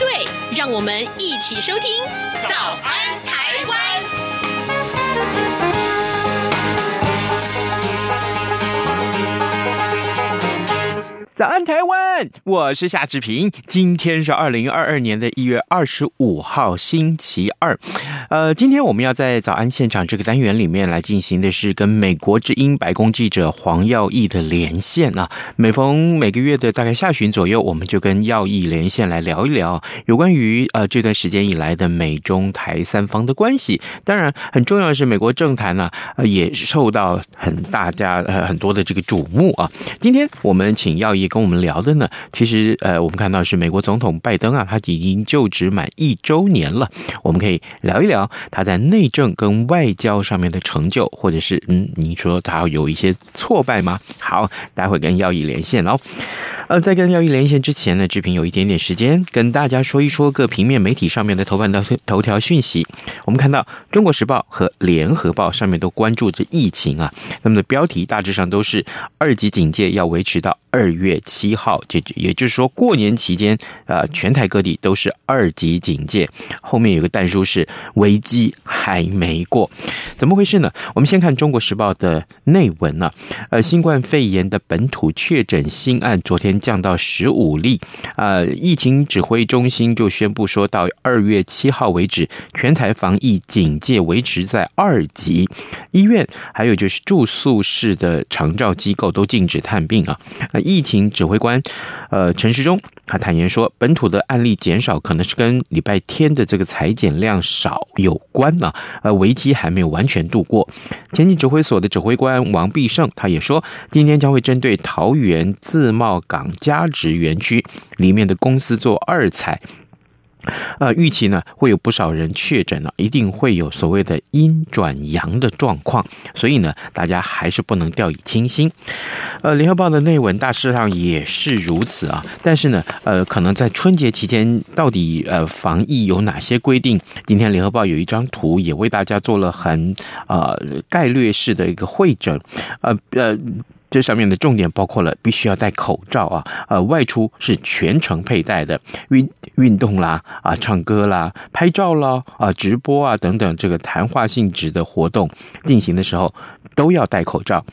对，让我们一起收听《早安台湾》。早安，台湾！我是夏志平。今天是二零二二年的一月二十五号，星期二。呃，今天我们要在早安现场这个单元里面来进行的是跟美国之音白宫记者黄耀毅的连线啊。每逢每个月的大概下旬左右，我们就跟耀毅连线来聊一聊有关于呃这段时间以来的美中台三方的关系。当然，很重要的是美国政坛呢，呃，也受到很大家呃很多的这个瞩目啊。今天我们请耀毅。跟我们聊的呢，其实呃，我们看到是美国总统拜登啊，他已经就职满一周年了。我们可以聊一聊他在内政跟外交上面的成就，或者是嗯，你说他有一些挫败吗？好，待会跟耀义连线哦。呃，在跟耀义连线之前呢，志平有一点点时间跟大家说一说各平面媒体上面的头版的头条讯息。我们看到《中国时报》和《联合报》上面都关注着疫情啊，那么的标题大致上都是二级警戒要维持到二月。七号，这也就是说，过年期间，呃，全台各地都是二级警戒。后面有个但书是危机还没过，怎么回事呢？我们先看《中国时报》的内文呢、啊。呃，新冠肺炎的本土确诊新案昨天降到十五例，呃，疫情指挥中心就宣布说，到二月七号为止，全台防疫警戒维持在二级，医院还有就是住宿式的长照机构都禁止探病啊。呃，疫情。指挥官，呃，陈时中，他坦言说，本土的案例减少，可能是跟礼拜天的这个裁减量少有关呢。呃，危机还没有完全全度过。前进指挥所的指挥官王必胜，他也说，今天将会针对桃园自贸港加值园区里面的公司做二采。呃，预期呢会有不少人确诊了，一定会有所谓的阴转阳的状况，所以呢，大家还是不能掉以轻心。呃，联合报的内文大致上也是如此啊，但是呢，呃，可能在春节期间到底呃防疫有哪些规定？今天联合报有一张图也为大家做了很呃概略式的一个会诊，呃呃。这上面的重点包括了必须要戴口罩啊，呃，外出是全程佩戴的，运运动啦，啊，唱歌啦，拍照啦，啊，直播啊等等，这个谈话性质的活动进行的时候都要戴口罩。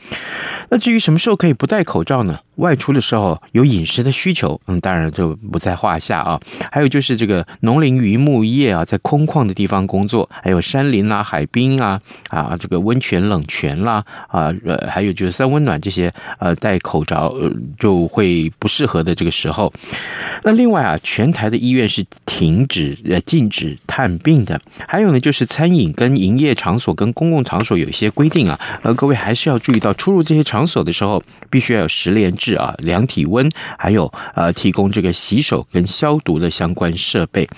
那至于什么时候可以不戴口罩呢？外出的时候有饮食的需求，嗯，当然就不在话下啊。还有就是这个农林渔牧业啊，在空旷的地方工作，还有山林啊、海滨啊，啊，这个温泉、冷泉啦，啊，呃，还有就是三温暖这些，呃，戴口罩就会不适合的这个时候。那另外啊，全台的医院是停止呃禁止探病的。还有呢，就是餐饮跟营业场所跟公共场所有一些规定啊，呃，各位还是要注意到出入这些场所的时候，必须要有十连。啊，量体温，还有呃，提供这个洗手跟消毒的相关设备。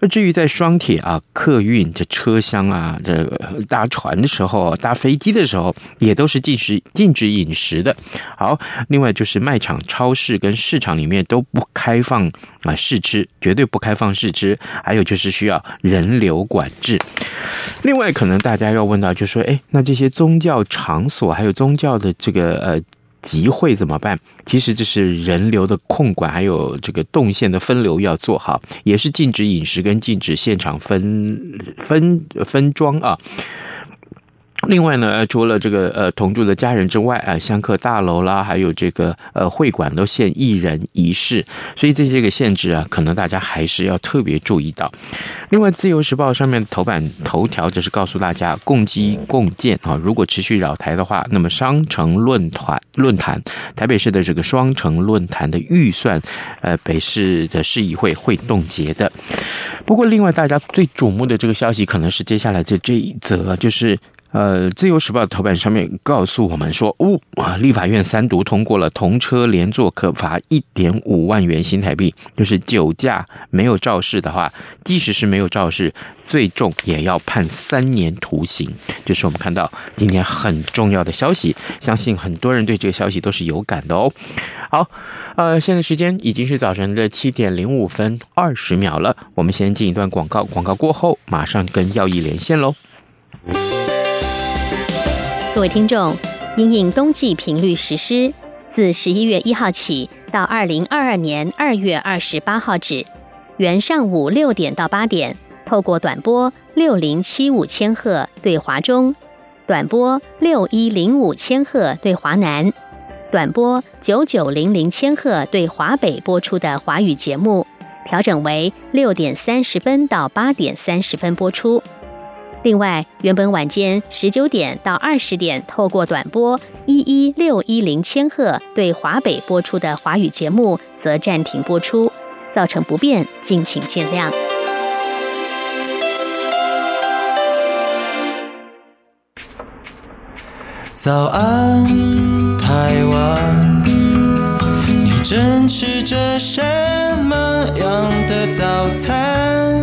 而至于在双铁啊、客运这车厢啊、这搭船的时候、搭飞机的时候，也都是禁止禁止饮食的。好，另外就是卖场、超市跟市场里面都不开放啊试吃，绝对不开放试吃。还有就是需要人流管制。另外，可能大家要问到，就说，哎，那这些宗教场所还有宗教的这个呃。集会怎么办？其实这是人流的控管，还有这个动线的分流要做好，也是禁止饮食跟禁止现场分分分装啊。另外呢，除了这个呃同住的家人之外啊，香客大楼啦，还有这个呃会馆都限一人一室，所以这些个限制啊，可能大家还是要特别注意到。另外，《自由时报》上面头版头条就是告诉大家，共机共建啊，如果持续扰台的话，那么双城论坛论坛，台北市的这个双城论坛的预算，呃，北市的市议会会冻结的。不过，另外大家最瞩目的这个消息，可能是接下来的这一则，就是。呃，《自由时报》的头版上面告诉我们说，呜、哦，立法院三读通过了同车连坐可罚一点五万元新台币，就是酒驾没有肇事的话，即使是没有肇事，最重也要判三年徒刑。这、就是我们看到今天很重要的消息，相信很多人对这个消息都是有感的哦。好，呃，现在时间已经是早晨的七点零五分二十秒了，我们先进一段广告，广告过后马上跟耀毅连线喽。各位听众，因应冬季频率实施，自十一月一号起到二零二二年二月二十八号止，原上午六点到八点，透过短波六零七五千赫对华中，短波六一零五千赫对华南，短波九九零零千赫对华北播出的华语节目，调整为六点三十分到八点三十分播出。另外，原本晚间十九点到二十点透过短波一一六一零千赫对华北播出的华语节目，则暂停播出，造成不便，敬请见谅。早安，台湾，你正吃着什么样的早餐？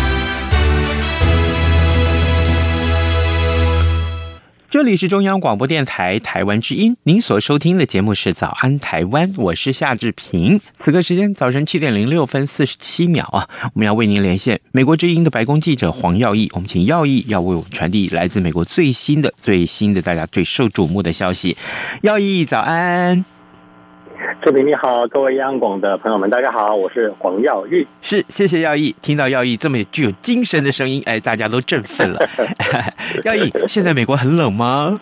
这里是中央广播电台台湾之音，您所收听的节目是《早安台湾》，我是夏志平。此刻时间早晨七点零六分四十七秒啊，我们要为您连线美国之音的白宫记者黄耀毅，我们请耀毅要为我们传递来自美国最新的、最新的、大家最受瞩目的消息。耀毅，早安。志平你好，各位央广的朋友们，大家好，我是黄耀玉。是，谢谢耀义。听到耀义这么具有精神的声音，哎，大家都振奋了。耀义，现在美国很冷吗？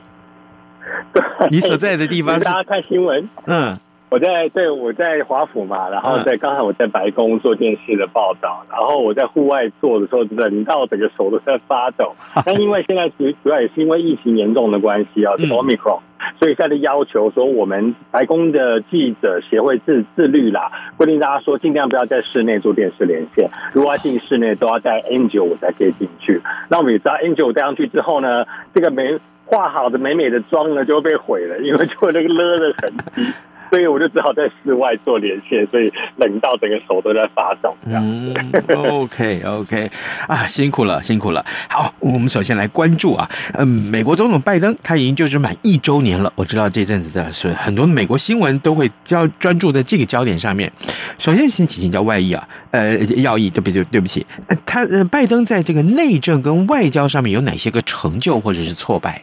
你所在的地方是？大家看新闻。嗯，我在对，我在华府嘛，然后在刚才我在白宫做电视的报道，然后我在户外做的时候，冷到整个手都在发抖。但因为现在主主要也是因为疫情严重的关系啊，是 Omicron。所以现在的要求说，我们白宫的记者协会自自律啦，规定大家说尽量不要在室内做电视连线，如果要进室内都要戴 N 九五才可以进去。那我们也知道 N 九五戴上去之后呢，这个美化好的美美的妆呢就会被毁了，因为就会那个勒的痕迹。所以我就只好在室外做连线，所以冷到整个手都在发抖。嗯，OK OK，啊，辛苦了，辛苦了。好，我们首先来关注啊，嗯，美国总统拜登他已经就职满一周年了。我知道这阵子的是很多美国新闻都会焦专注在这个焦点上面。首先先请请教外溢啊，呃，耀毅，对不对？对不起，他呃，拜登在这个内政跟外交上面有哪些个成就或者是挫败？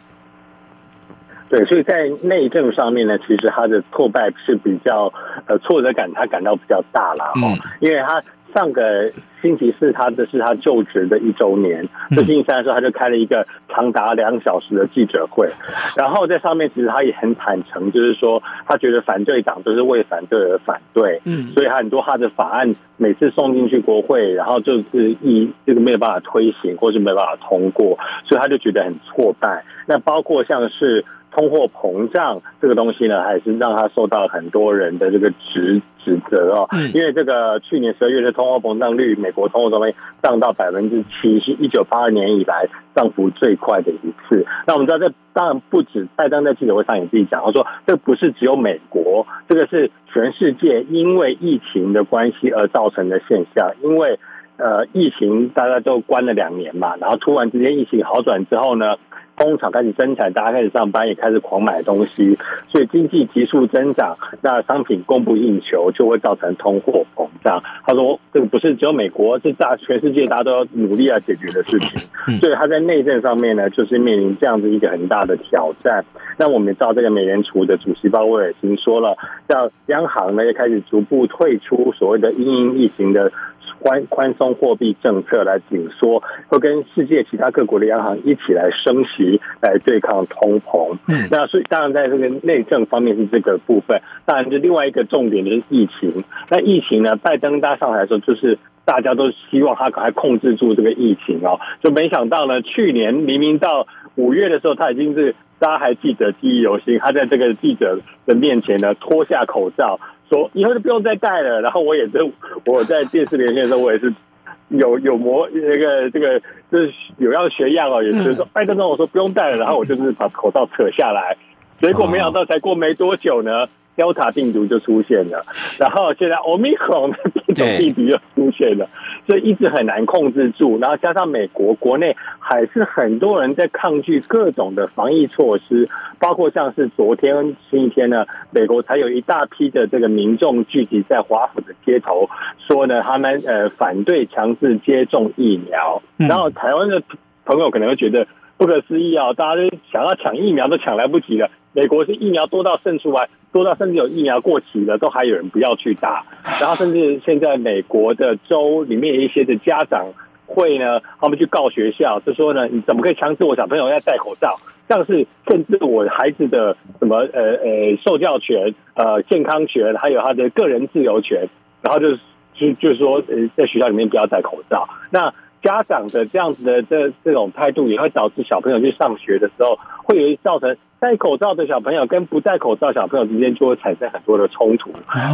对，所以在内政上面呢，其实他的挫败是比较呃挫折感，他感到比较大了哈，嗯、因为他上个星期四他的是他就职的一周年，这星期三的时候他就开了一个长达两小时的记者会，然后在上面其实他也很坦诚，就是说他觉得反对党都是为反对而反对，嗯，所以他很多他的法案每次送进去国会，然后就是一这个没有办法推行，或是没有办法通过，所以他就觉得很挫败。那包括像是。通货膨胀这个东西呢，还是让他受到很多人的这个指指责哦。因为这个去年十二月的通货膨胀率，美国通货膨胀涨到百分之七，是一九八二年以来涨幅最快的一次。那我们知道，这当然不止拜登在记者会上也自己讲，他说这不是只有美国，这个是全世界因为疫情的关系而造成的现象。因为呃，疫情大家都关了两年嘛，然后突然之间疫情好转之后呢，工厂开始生产，大家开始上班，也开始狂买东西，所以经济急速增长，那商品供不应求，就会造成通货膨胀。他说，这个不是只有美国，是大全世界大家都要努力要解决的事情。所以他在内政上面呢，就是面临这样子一个很大的挑战。那我们也知道，这个美联储的主席鲍威尔已经说了，叫央行呢也开始逐步退出所谓的因应疫情的。宽宽松货币政策来紧缩，会跟世界其他各国的央行一起来升息，来对抗通膨。嗯，那所以当然在这个内政方面是这个部分。当然，就另外一个重点就是疫情。那疫情呢，拜登搭上来的时候，就是大家都希望他赶快控制住这个疫情哦。就没想到呢，去年明明到五月的时候，他已经是大家还记得记忆犹新，他在这个记者的面前呢脱下口罩，说以后就不用再戴了。然后我也是我在电视连线的时候，我也是有有模那个这个就是有样学样哦，也是说拜登跟我说不用戴了，然后我就是把口罩扯下来，结果没想到才过没多久呢。Delta 病毒就出现了，然后现在 Omicron 的变种病毒又出现了，所以一直很难控制住。然后加上美国国内还是很多人在抗拒各种的防疫措施，包括像是昨天星期天呢，美国才有一大批的这个民众聚集在华府的街头，说呢他们呃反对强制接种疫苗。然后台湾的朋友可能会觉得不可思议啊，大家都想要抢疫苗都抢来不及了。美国是疫苗多到渗出来，多到甚至有疫苗过期了，都还有人不要去打。然后甚至现在美国的州里面一些的家长会呢，他们去告学校，就说呢，你怎么可以强制我小朋友要戴口罩？像是甚至我孩子的什么呃呃受教权、呃健康权，还有他的个人自由权，然后就是就就是说呃在学校里面不要戴口罩。那家长的这样子的这这种态度，也会导致小朋友去上学的时候，会有造成。戴口罩的小朋友跟不戴口罩小朋友之间就会产生很多的冲突，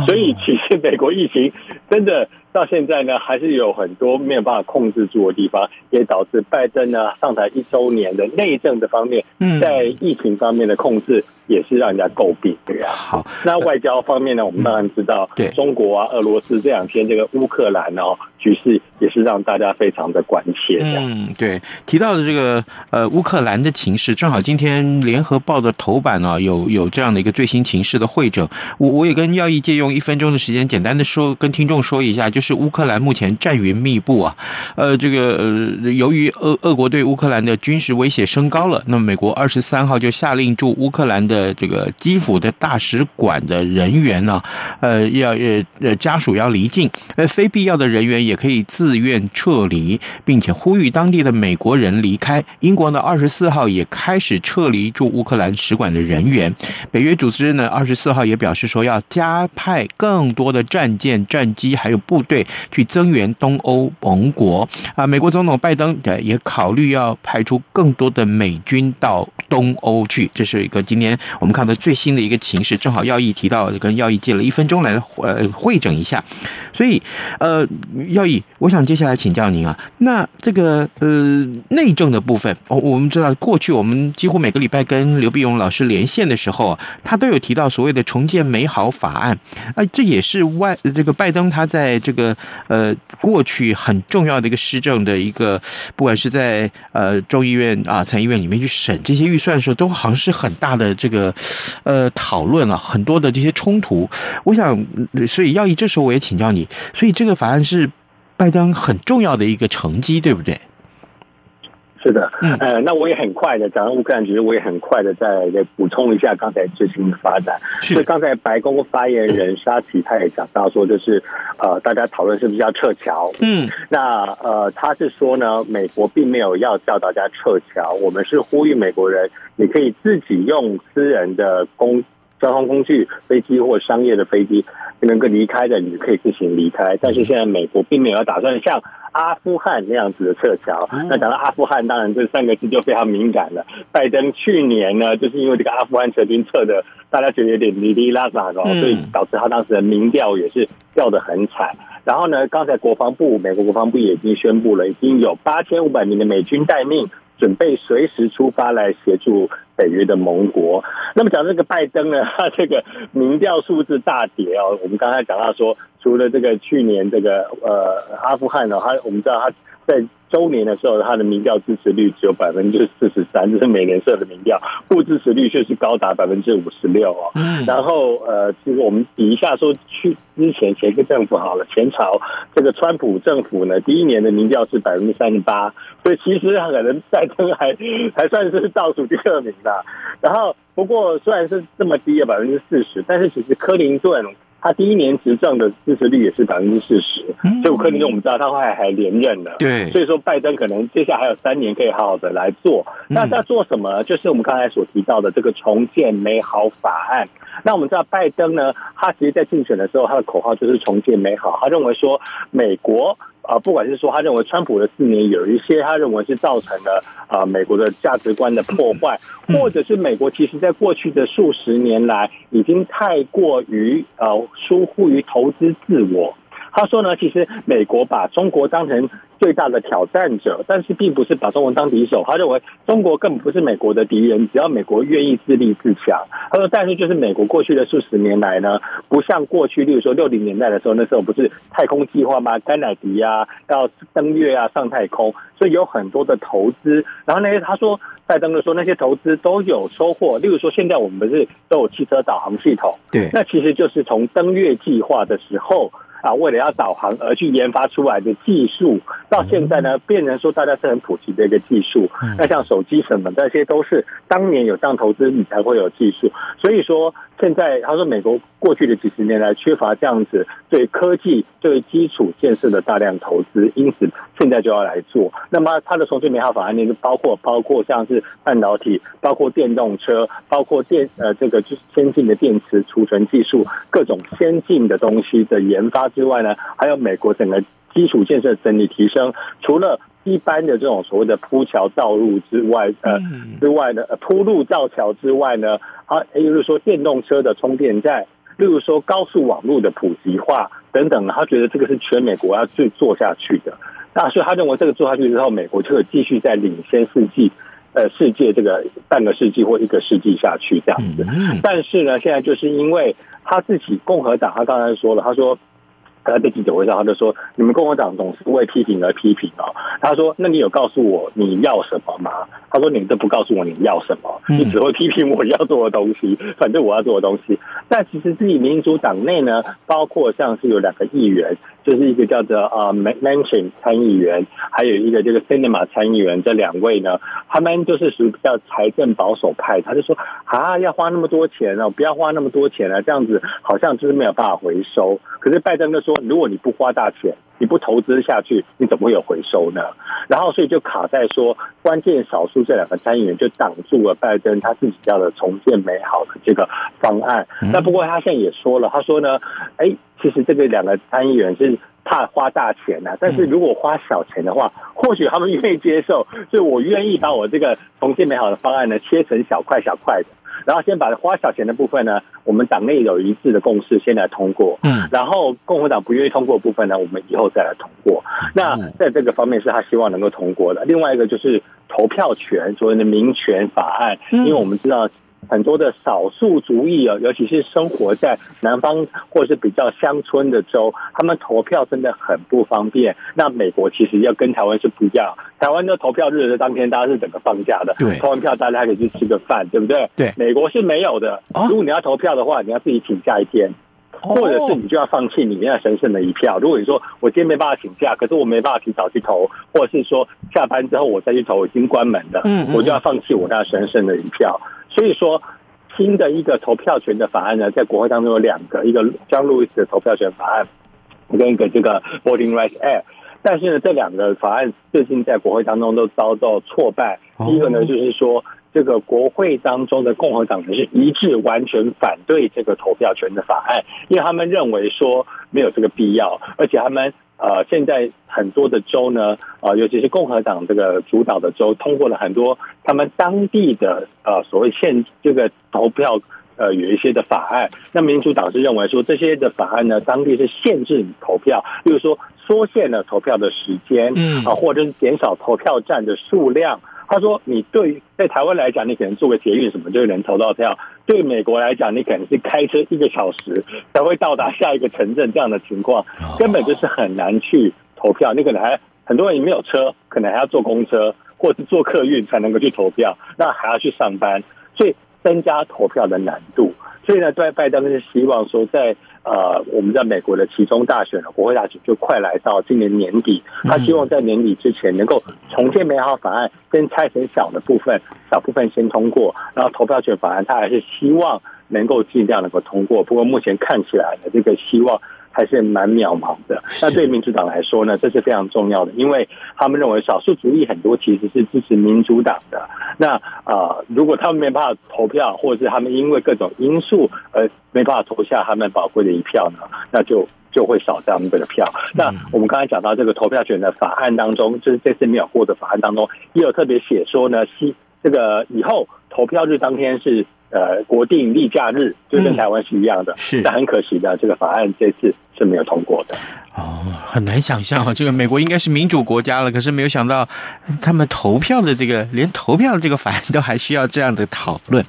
所以其实美国疫情真的到现在呢，还是有很多没有办法控制住的地方，也导致拜登呢上台一周年的内政的方面，在疫情方面的控制也是让人家诟病，对呀。好，那外交方面呢，我们当然知道，对。中国啊、俄罗斯这两天这个乌克兰哦局势也是让大家非常的关切。嗯，对，提到的这个呃乌克兰的情势，正好今天联合报报的头版呢，有有这样的一个最新情势的会诊，我我也跟耀义借用一分钟的时间，简单的说，跟听众说一下，就是乌克兰目前战云密布啊，呃，这个呃，由于俄俄国对乌克兰的军事威胁升高了，那么美国二十三号就下令驻乌克兰的这个基辅的大使馆的人员呢，呃，要呃呃家属要离境，呃，非必要的人员也可以自愿撤离，并且呼吁当地的美国人离开。英国呢，二十四号也开始撤离驻乌克兰。使馆的人员，北约组织呢，二十四号也表示说要加派更多的战舰、战机还有部队去增援东欧盟国啊。美国总统拜登也考虑要派出更多的美军到东欧去。这是一个今天我们看到最新的一个情势，正好耀义提到，跟耀义借了一分钟来呃会整一下。所以呃，耀义，我想接下来请教您啊，那这个呃内政的部分，我我们知道过去我们几乎每个礼拜跟刘毕勇老师连线的时候，他都有提到所谓的重建美好法案，啊，这也是外这个拜登他在这个呃过去很重要的一个施政的一个，不管是在呃众议院啊参议院里面去审这些预算的时候，都好像是很大的这个呃讨论啊，很多的这些冲突。我想，所以要以这时候我也请教你，所以这个法案是拜登很重要的一个成绩，对不对？是的，呃，那我也很快的讲到乌克兰，其实我也很快的再再补充一下刚才最新的发展。是，所以刚才白宫发言人沙奇他也讲到说，就是呃，大家讨论是不是要撤侨？嗯，那呃，他是说呢，美国并没有要叫大家撤侨，我们是呼吁美国人，你可以自己用私人的公交通工具，飞机或商业的飞机能够离开的，你可以自行离开。但是现在美国并没有打算像。阿富汗那样子的撤侨，那讲到阿富汗，当然这三个字就非常敏感了。拜登去年呢，就是因为这个阿富汗撤军撤的，大家觉得有点哩哩啦啦的，所以导致他当时的民调也是掉的很惨。然后呢，刚才国防部，美国国防部也已经宣布了，已经有八千五百名的美军待命，准备随时出发来协助北约的盟国。那么讲这个拜登呢，他这个民调数字大跌哦。我们刚才讲到说。除了这个去年这个呃阿富汗呢，他我们知道他在周年的时候，他的民调支持率只有百分之四十三，这是美联社的民调，不支持率却是高达百分之五十六哦。然后呃，其实我们比一下说，去之前前一个政府好了，前朝这个川普政府呢，第一年的民调是百分之三十八，所以其实可能拜登还 还算是倒数第二名的。然后不过虽然是这么低的百分之四十，但是其实克林顿。他第一年执政的支持率也是百分之四十，所以克林顿我们知道他后来还连任了。对，所以说拜登可能接下来还有三年可以好好的来做。那在做什么？就是我们刚才所提到的这个重建美好法案。那我们知道拜登呢，他其实在竞选的时候，他的口号就是重建美好。他认为说，美国啊，不管是说他认为川普的四年有一些他认为是造成了啊美国的价值观的破坏，或者是美国其实在过去的数十年来已经太过于呃疏忽于投资自我。他说呢，其实美国把中国当成最大的挑战者，但是并不是把中国当敌手。他认为中国根本不是美国的敌人，只要美国愿意自立自强。他说，但是就是美国过去的数十年来呢，不像过去，例如说六零年代的时候，那时候不是太空计划吗？甘乃迪啊，要登月啊，上太空，所以有很多的投资。然后那些他说，拜登的说那些投资都有收获。例如说，现在我们不是都有汽车导航系统？对，那其实就是从登月计划的时候。啊，为了要导航而去研发出来的技术，到现在呢，变成说大家是很普及的一个技术。那像手机什么，这些都是当年有这样投资，你才会有技术。所以说，现在他说美国过去的几十年来缺乏这样子对科技、对基础建设的大量投资，因此现在就要来做。那么他的重庆美好法案里面包括包括像是半导体，包括电动车，包括电呃这个就是先进的电池储存技术，各种先进的东西的研发。之外呢，还有美国整个基础建设整体提升，除了一般的这种所谓的铺桥造路之外，呃，之外呢，铺路造桥之外呢，啊，也就是说电动车的充电站，例如说高速网络的普及化等等，他觉得这个是全美国要去做下去的。那所以他认为这个做下去之后，美国就会继续在领先世纪，呃，世界这个半个世纪或一个世纪下去这样子。但是呢，现在就是因为他自己共和党，他刚才说了，他说。他在记者会上，他就说：“你们共和党总是为批评而批评哦。”他说：“那你有告诉我你要什么吗？”他说：“你都不告诉我你要什么，你只会批评我要做的东西，反正我要做的东西。”但其实自己民主党内呢，包括像是有两个议员，就是一个叫做呃 Mansion 参议员，还有一个这个 Cinema 参议员，这两位呢，他们就是属于比较财政保守派。他就说：“啊，要花那么多钱哦，不要花那么多钱啊，这样子好像就是没有办法回收。”可是拜登就说。如果你不花大钱，你不投资下去，你怎么会有回收呢？然后，所以就卡在说，关键少数这两个参议员就挡住了拜登他自己要的重建美好的这个方案。那不过他现在也说了，他说呢，哎，其实这个两个参议员是怕花大钱啊，但是如果花小钱的话，或许他们愿意接受。所以我愿意把我这个重建美好的方案呢，切成小块小块的。然后先把花小钱的部分呢，我们党内有一致的共识，先来通过。嗯，然后共和党不愿意通过的部分呢，我们以后再来通过。那在这个方面是他希望能够通过的。另外一个就是投票权，所谓的民权法案，因为我们知道。很多的少数族裔啊，尤其是生活在南方或是比较乡村的州，他们投票真的很不方便。那美国其实要跟台湾是不一样，台湾的投票日的当天，大家是整个放假的，对，投完票大家还可以去吃个饭，对不对？对，美国是没有的。如果你要投票的话，你要自己请假一天。或者是你就要放弃你那神圣的一票。如果你说我今天没办法请假，可是我没办法提早去投，或者是说下班之后我再去投，已经关门了，嗯，我就要放弃我那神圣的一票。所以说，新的一个投票权的法案呢，在国会当中有两个，一个将路易斯的投票权法案，跟一个这个 Voting Rights Act。但是呢，这两个法案最近在国会当中都遭到挫败。第一个呢，就是说。这个国会当中的共和党人是一致完全反对这个投票权的法案，因为他们认为说没有这个必要，而且他们呃现在很多的州呢，呃尤其是共和党这个主导的州通过了很多他们当地的呃所谓限这个投票呃有一些的法案，那民主党是认为说这些的法案呢，当地是限制你投票，例如说缩限了投票的时间，嗯啊，或者是减少投票站的数量。他说：“你对在台湾来讲，你可能坐个捷运什么就能投到票；对美国来讲，你可能是开车一个小时才会到达下一个城镇，这样的情况根本就是很难去投票。你可能还很多人也没有车，可能还要坐公车或是坐客运才能够去投票，那还要去上班，所以增加投票的难度。所以呢，在拜登是希望说在。”呃，我们在美国的其中大选的，国会大选就快来到今年年底，他希望在年底之前能够重建美好法案，跟拆成小的部分，小部分先通过，然后投票权法案他还是希望能够尽量能够通过，不过目前看起来的这个希望。还是蛮渺茫的。那对民主党来说呢，这是非常重要的，因为他们认为少数族裔很多其实是支持民主党的。那啊、呃，如果他们没办法投票，或者是他们因为各种因素而没办法投下他们宝贵的一票呢，那就就会少这样的票。那我们刚才讲到这个投票权的法案当中，就是这次没有过的法案当中，也有特别写说呢，西这个以后投票日当天是呃国定例假日，就跟台湾是一样的。是，但很可惜的，这个法案这次是没有通过的。哦，很难想象啊，这个美国应该是民主国家了，可是没有想到他们投票的这个，连投票的这个法案都还需要这样的讨论。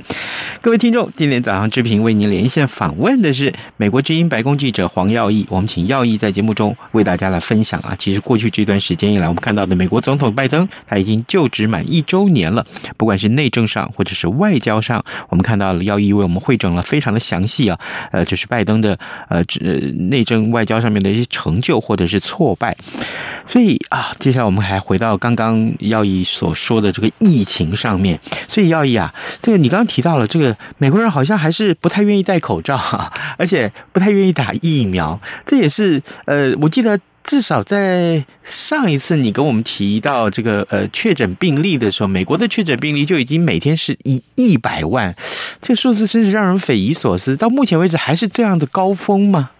各位听众，今天早上志平为您连线访问的是美国之音白宫记者黄耀毅，我们请耀毅在节目中为大家来分享啊。其实过去这段时间以来，我们看到的美国总统拜登他已经就职满一周年了，不管是内政上或者是外交上，我们看到了耀毅为我们汇整了非常的详细啊，呃，就是拜登的呃呃内政外交上面的一些成。就或者是挫败，所以啊，接下来我们还回到刚刚耀毅所说的这个疫情上面。所以耀毅啊，这个你刚刚提到了，这个美国人好像还是不太愿意戴口罩哈，而且不太愿意打疫苗。这也是呃，我记得至少在上一次你跟我们提到这个呃确诊病例的时候，美国的确诊病例就已经每天是一一百万，这个数字真是让人匪夷所思。到目前为止还是这样的高峰吗？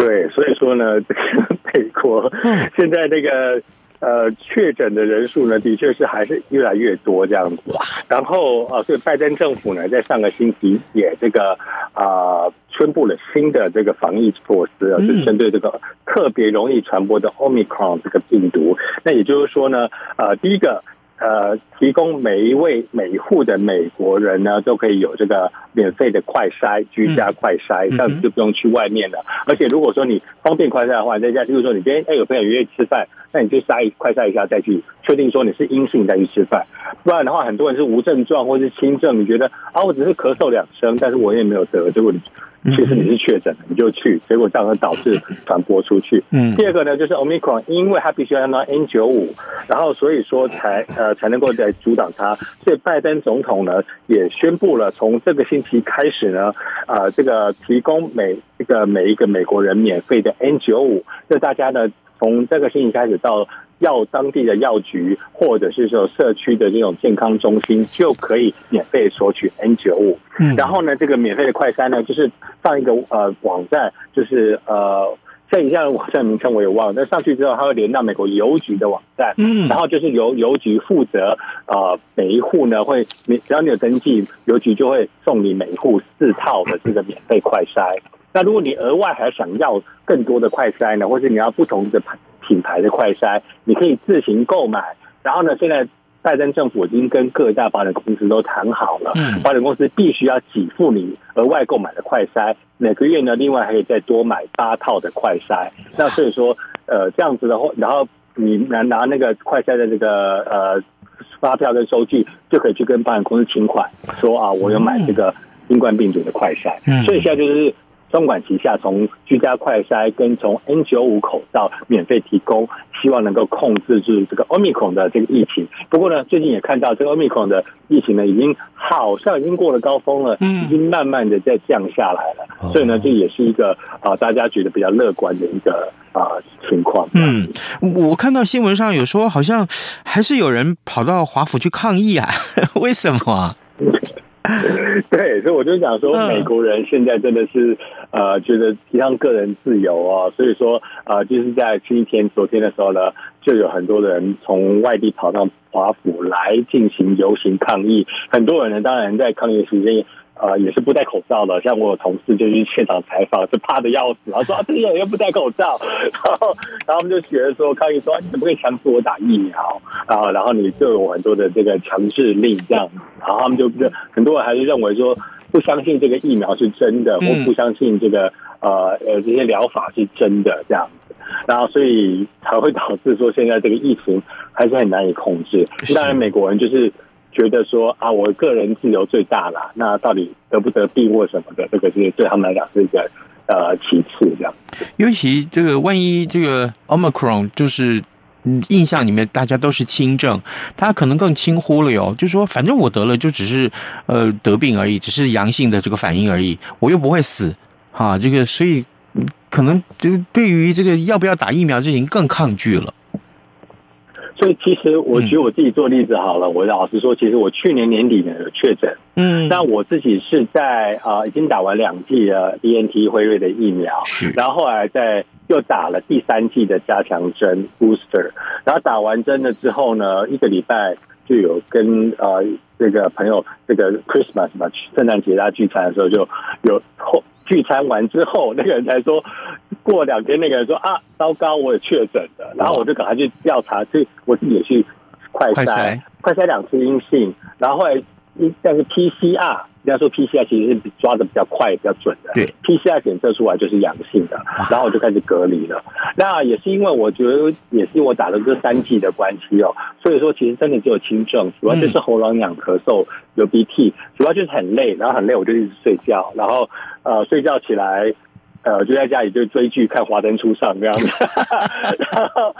对，所以说呢，这个 美国现在那个呃确诊的人数呢，的确是还是越来越多这样子。然后啊，所以拜登政府呢，在上个星期也这个啊、呃、宣布了新的这个防疫措施啊，就是针对这个特别容易传播的 Omicron 这个病毒。那也就是说呢，呃，第一个。呃，提供每一位每户的美国人呢，都可以有这个免费的快筛，居家快筛，这样子就不用去外面了。而且如果说你方便快筛的话，在家，就是说你今天哎有朋友约吃饭，那你就筛一快筛一下再去，确定说你是阴性再去吃饭。不然的话，很多人是无症状或是轻症，你觉得啊，我只是咳嗽两声，但是我也没有得，结果你。其实你是确诊的，你就去，结果这样会导致传播出去。嗯，第二个呢，就是 Omicron，因为它必须要用到 N 九五，然后所以说才呃才能够来阻挡它。所以拜登总统呢也宣布了，从这个星期开始呢，啊、呃，这个提供每这个每一个美国人免费的 N 九五，就大家呢从这个星期开始到。药当地的药局，或者是说社区的这种健康中心，就可以免费索取 N 九五。嗯，然后呢，这个免费的快筛呢，就是上一个呃网站，就是呃，像以下的网站名称我也忘了。那上去之后，它会连到美国邮局的网站。嗯，然后就是由邮局负责呃每一户呢会，只要你有登记，邮局就会送你每一户四套的这个免费快筛。那如果你额外还想要更多的快筛呢，或是你要不同的牌。品牌的快筛，你可以自行购买。然后呢，现在拜登政府已经跟各大保险公司都谈好了，保险公司必须要给付你额外购买的快筛，每个月呢，另外还可以再多买八套的快筛。那所以说，呃，这样子的话，然后你拿拿那个快筛的这个呃发票跟收据，就可以去跟保险公司请款，说啊，我有买这个新冠病毒的快筛。所以现在就是。双管齐下，从居家快筛跟从 N 九五口罩免费提供，希望能够控制住这个 Omicron 的这个疫情。不过呢，最近也看到这个 Omicron 的疫情呢，已经好像已经过了高峰了，已经慢慢的在降下来了。所以呢，这也是一个啊，大家觉得比较乐观的一个啊情况。嗯，我看到新闻上有说，好像还是有人跑到华府去抗议啊？为什么？对，所以我就想说，美国人现在真的是呃，觉得提倡个人自由哦，所以说呃，就是在星期天、昨天的时候呢，就有很多人从外地跑到华府来进行游行抗议，很多人呢，当然在抗议的时间。呃，也是不戴口罩的，像我有同事就去现场采访，是怕的要死。他说啊，这些人又不戴口罩，然后，然后他们就觉得说抗议说，你怎么可以强制我打疫苗啊？然后你就有很多的这个强制力这样，然后他们就很多人还是认为说不相信这个疫苗是真的，或不相信这个呃呃这些疗法是真的这样子，然后所以才会导致说现在这个疫情还是很难以控制。当然，美国人就是。觉得说啊，我个人自由最大了，那到底得不得病或什么的，这个是对他们来讲是一个呃其次这样。尤其这个万一这个 Omicron 就是印象里面大家都是轻症，他可能更轻忽了哟。就是说反正我得了就只是呃得病而已，只是阳性的这个反应而已，我又不会死哈。这个所以可能就对于这个要不要打疫苗，这已经更抗拒了。所以其实我举我自己做例子好了，嗯、我老实说，其实我去年年底呢有确诊，嗯，那我自己是在啊、呃、已经打完两剂的 BNT 辉瑞的疫苗，是，然后后来在又打了第三剂的加强针 booster，然后打完针了之后呢，一个礼拜就有跟呃这个朋友这个 Christmas 嘛，圣诞节大家聚餐的时候就有后聚餐完之后，那个人才说。过两天，那个人说啊，糟糕，我也确诊了。然后我就赶快去调查，去我自己也去快筛，快筛两次阴性。然后后来一但是 PCR，人家说 PCR 其实是抓的比较快、比较准的。对，PCR 检测出来就是阳性的，然后我就开始隔离了。那也是因为我觉得，也是因为我打了这三剂的关系哦。所以说，其实真的只有轻症，主要就是喉咙痒、咳嗽、流鼻涕，主要就是很累，然后很累，我就一直睡觉，然后呃睡觉起来。呃，就在家里就追剧看《华灯初上》这样子，然后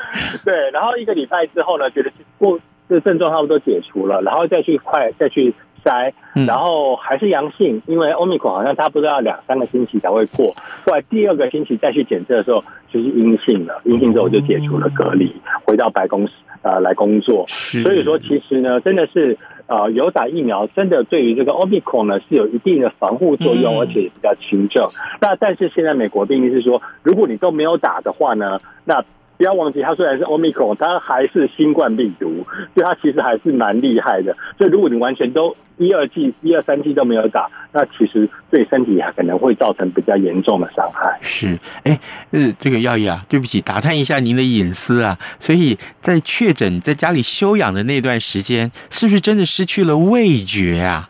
对，然后一个礼拜之后呢，觉得过这症状差不多解除了，然后再去快再去筛，然后还是阳性，因为 Omicron 好像差不多要两三个星期才会过，后来第二个星期再去检测的时候就是阴性了，阴性之后就解除了隔离，回到白宫呃来工作，所以说其实呢，真的是。啊、呃，有打疫苗真的对于这个 Omicron 呢是有一定的防护作用，而且也比较轻症。那但是现在美国病例是说，如果你都没有打的话呢，那。不要忘记，它虽然是 Omicron，它还是新冠病毒，所以它其实还是蛮厉害的。所以如果你完全都一二季、一二三季都没有打，那其实对身体还可能会造成比较严重的伤害。是，哎，呃，这个药医啊，对不起，打探一下您的隐私啊。所以在确诊在家里休养的那段时间，是不是真的失去了味觉啊？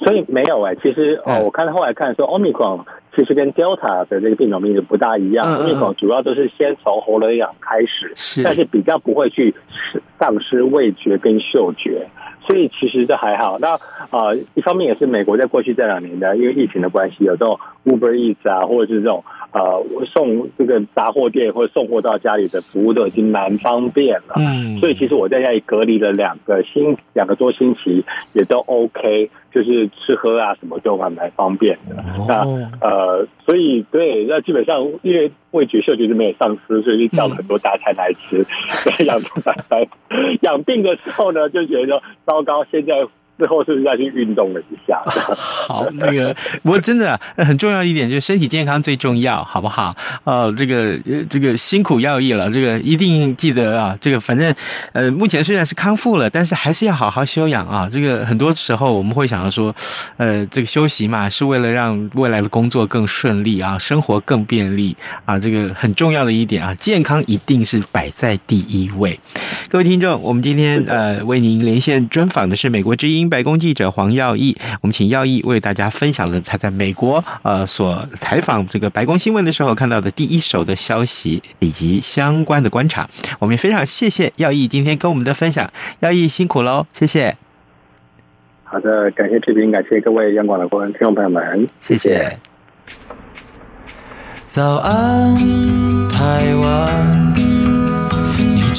所以没有哎、欸，其实哦，我看后来看说 Omicron。其实跟 Delta 的这个变种病毒不大一样，因为主要都是先从喉咙痒开始，是但是比较不会去丧失味觉跟嗅觉，所以其实这还好。那啊、呃，一方面也是美国在过去这两年的，因为疫情的关系，有这种 Uber Eats 啊，或者是这种呃送这个杂货店或者送货到家里的服务都已经蛮方便了。嗯，所以其实我在家里隔离了两个星两个多星期，也都 OK。就是吃喝啊，什么都还蛮方便的。那呃，所以对，那基本上因为味觉嗅觉是没有丧失，所以就叫了很多大餐来吃。养病养病的时候呢，就觉得糟糕，现在。最后是不是要去运动了一下？好，那个不过真的很重要一点就是身体健康最重要，好不好？哦，这个这个辛苦药医了，这个一定记得啊。这个反正呃，目前虽然是康复了，但是还是要好好休养啊。这个很多时候我们会想到说，呃，这个休息嘛，是为了让未来的工作更顺利啊，生活更便利啊。这个很重要的一点啊，健康一定是摆在第一位。各位听众，我们今天呃为您连线专访的是美国之音。白宫记者黄耀毅，我们请耀毅为大家分享了他在美国呃所采访这个白宫新闻的时候看到的第一手的消息以及相关的观察。我们也非常谢谢耀毅今天跟我们的分享，耀毅辛苦喽，谢谢。好的，感谢志平，感谢各位央广的观众听众朋友们，谢谢。早安，台湾，你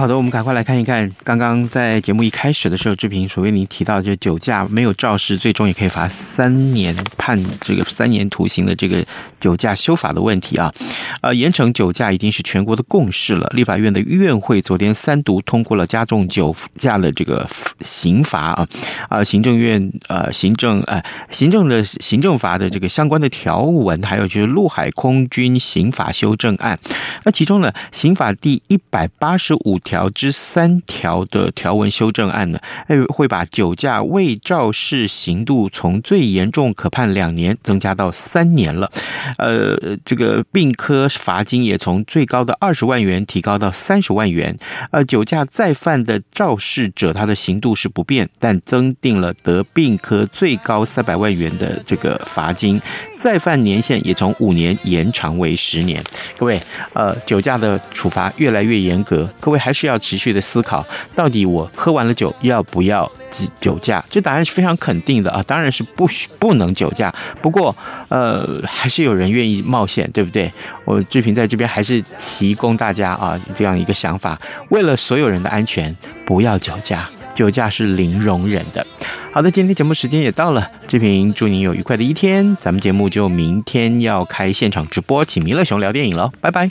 好的，我们赶快来看一看，刚刚在节目一开始的时候，志平所为您提到，就酒驾没有肇事，最终也可以罚三年，判这个三年徒刑的这个酒驾修法的问题啊，呃，严惩酒驾已经是全国的共识了。立法院的院会昨天三读通过了加重酒驾的这个刑罚啊，啊，行政院呃行政呃行政的行政法的这个相关的条文，还有就是陆海空军刑法修正案，那其中呢，刑法第一百八十五条。之三条的条文修正案呢，会把酒驾未肇事刑度从最严重可判两年增加到三年了。呃，这个并科罚金也从最高的二十万元提高到三十万元。呃，酒驾再犯的肇事者，他的刑度是不变，但增定了得并科最高三百万元的这个罚金，再犯年限也从五年延长为十年。各位，呃，酒驾的处罚越来越严格，各位还是。是要持续的思考，到底我喝完了酒要不要酒驾？这答案是非常肯定的啊，当然是不许不能酒驾。不过，呃，还是有人愿意冒险，对不对？我志平在这边还是提供大家啊这样一个想法，为了所有人的安全，不要酒驾，酒驾是零容忍的。好的，今天节目时间也到了，志平祝您有愉快的一天，咱们节目就明天要开现场直播，请弥勒熊聊电影喽，拜拜。